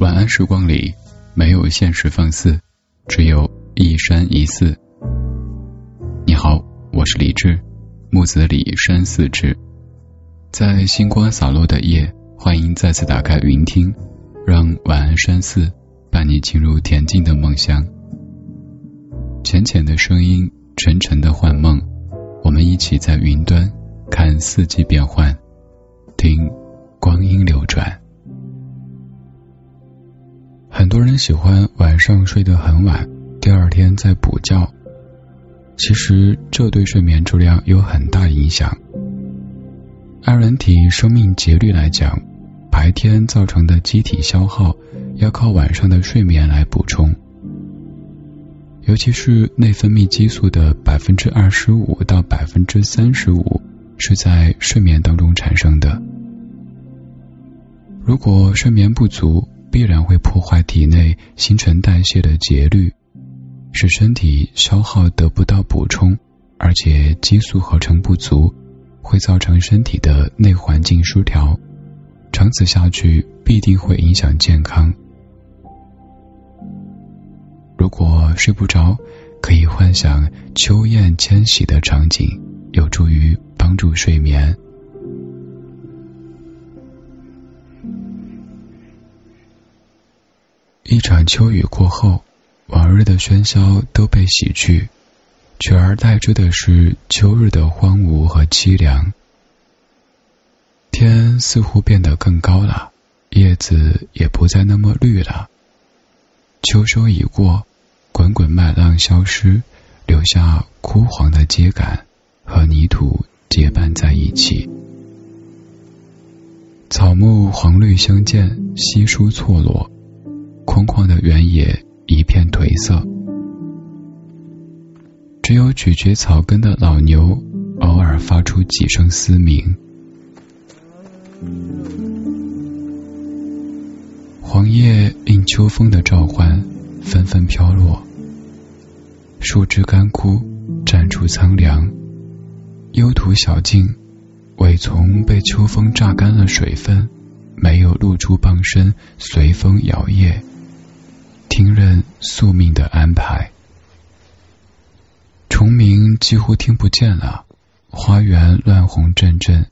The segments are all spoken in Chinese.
晚安时光里，没有现实放肆，只有一山一寺。你好，我是李志，木子李山寺志。在星光洒落的夜，欢迎再次打开云听，让晚安山寺伴你进入恬静的梦乡。浅浅的声音，沉沉的幻梦，我们一起在云端看四季变换，听光阴流转。多人喜欢晚上睡得很晚，第二天再补觉。其实这对睡眠质量有很大影响。按人体生命节律来讲，白天造成的机体消耗要靠晚上的睡眠来补充。尤其是内分泌激素的百分之二十五到百分之三十五是在睡眠当中产生的。如果睡眠不足，必然会破坏体内新陈代谢的节律，使身体消耗得不到补充，而且激素合成不足，会造成身体的内环境失调，长此下去必定会影响健康。如果睡不着，可以幻想秋雁迁徙的场景，有助于帮助睡眠。一场秋雨过后，往日的喧嚣都被洗去，取而代之的是秋日的荒芜和凄凉。天似乎变得更高了，叶子也不再那么绿了。秋收已过，滚滚麦浪消失，留下枯黄的秸秆和泥土结伴在一起，草木黄绿相间，稀疏错落。空旷的原野一片颓色，只有咀嚼草根的老牛偶尔发出几声嘶鸣。黄叶应秋风的召唤，纷纷飘落，树枝干枯，绽出苍凉。幽土小径，苇丛被秋风榨干了水分，没有露出傍身，随风摇曳。听任宿命的安排，虫鸣几乎听不见了。花园乱红阵阵，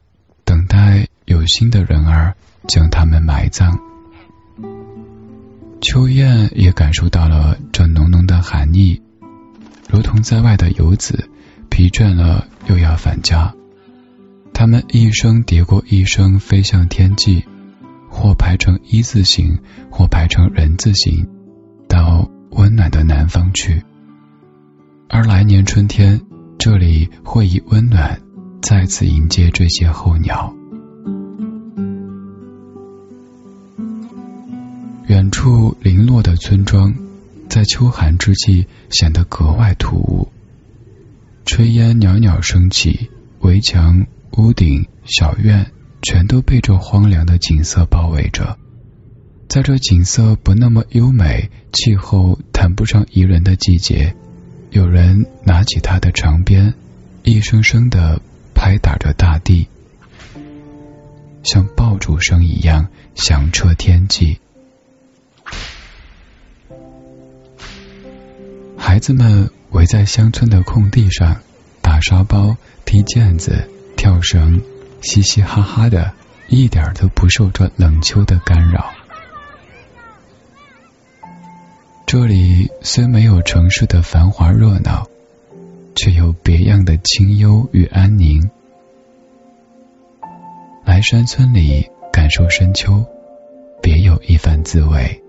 等待有心的人儿将它们埋葬。秋雁也感受到了这浓浓的寒意，如同在外的游子，疲倦了又要返家。他们一声叠过一声飞向天际，或排成一字形，或排成人字形。到温暖的南方去，而来年春天，这里会以温暖再次迎接这些候鸟。远处零落的村庄，在秋寒之际显得格外突兀。炊烟袅袅升起，围墙、屋顶、小院全都被这荒凉的景色包围着。在这景色不那么优美、气候谈不上宜人的季节，有人拿起他的长鞭，一声声的拍打着大地，像爆竹声一样响彻天际。孩子们围在乡村的空地上，打沙包、踢毽子、跳绳，嘻嘻哈哈的，一点都不受这冷秋的干扰。这里虽没有城市的繁华热闹，却有别样的清幽与安宁。来山村里感受深秋，别有一番滋味。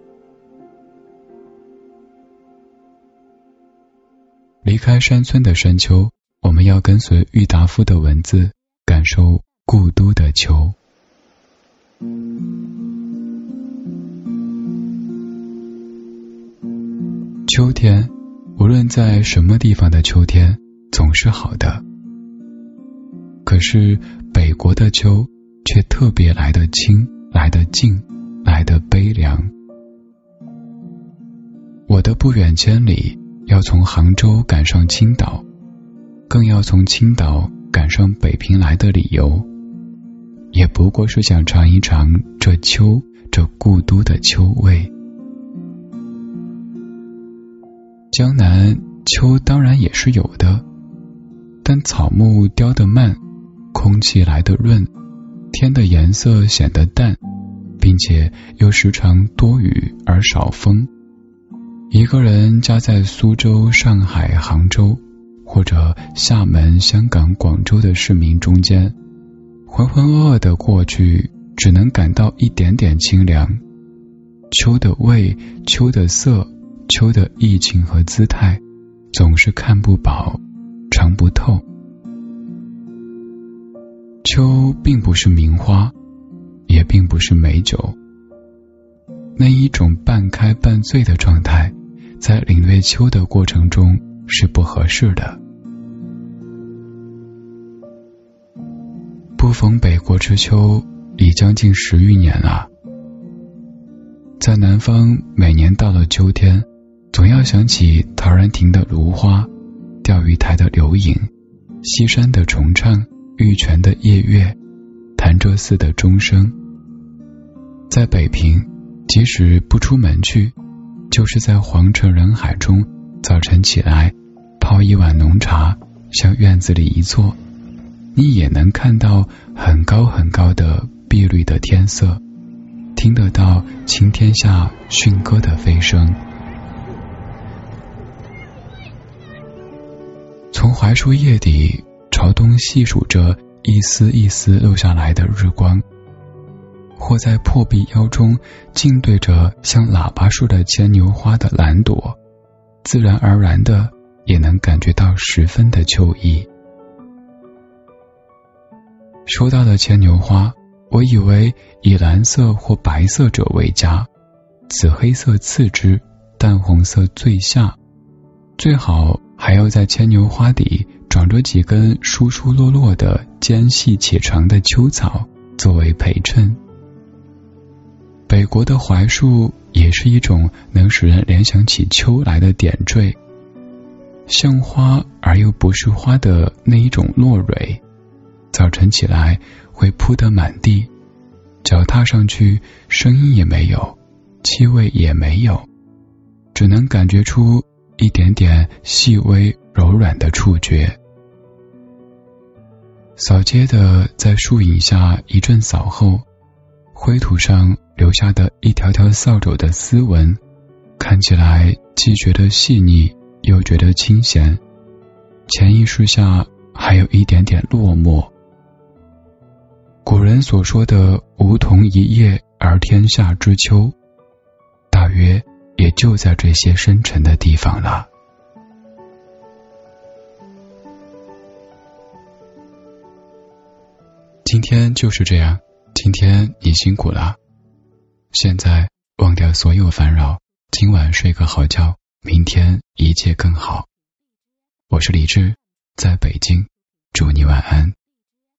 离开山村的深秋，我们要跟随郁达夫的文字，感受故都的秋。秋天，无论在什么地方的秋天，总是好的。可是北国的秋却特别来得清，来得静，来得悲凉。我的不远千里，要从杭州赶上青岛，更要从青岛赶上北平来的理由，也不过是想尝一尝这秋这故都的秋味。江南秋当然也是有的，但草木凋得慢，空气来得润，天的颜色显得淡，并且又时常多雨而少风。一个人家在苏州、上海、杭州，或者厦门、香港、广州的市民中间，浑浑噩噩的过去，只能感到一点点清凉。秋的味，秋的色，秋的意境和姿态，总是看不饱，尝不透。秋并不是名花，也并不是美酒，那一种半开半醉的状态。在领略秋的过程中是不合适的。不逢北国之秋已将近十余年了。在南方，每年到了秋天，总要想起陶然亭的芦花、钓鱼台的柳影、西山的重唱、玉泉的夜月、潭柘寺的钟声。在北平，即使不出门去。就是在黄尘人海中，早晨起来泡一碗浓茶，向院子里一坐，你也能看到很高很高的碧绿的天色，听得到晴天下驯鸽的飞声。从槐树叶底朝东细数着一丝一丝漏下来的日光。或在破壁腰中，静对着像喇叭树的牵牛花的蓝朵，自然而然的也能感觉到十分的秋意。说到的牵牛花，我以为以蓝色或白色者为佳，紫黑色次之，淡红色最下，最好还要在牵牛花底长着几根疏疏落落的尖细且长的秋草作为陪衬。北国的槐树也是一种能使人联想起秋来的点缀，像花而又不是花的那一种落蕊，早晨起来会铺得满地，脚踏上去声音也没有，气味也没有，只能感觉出一点点细微柔软的触觉。扫街的在树影下一阵扫后。灰土上留下的一条条扫帚的丝纹，看起来既觉得细腻，又觉得清闲。潜意识下还有一点点落寞。古人所说的“梧桐一叶而天下之秋”，大约也就在这些深沉的地方了。今天就是这样。今天你辛苦了，现在忘掉所有烦扰，今晚睡个好觉，明天一切更好。我是李志，在北京，祝你晚安。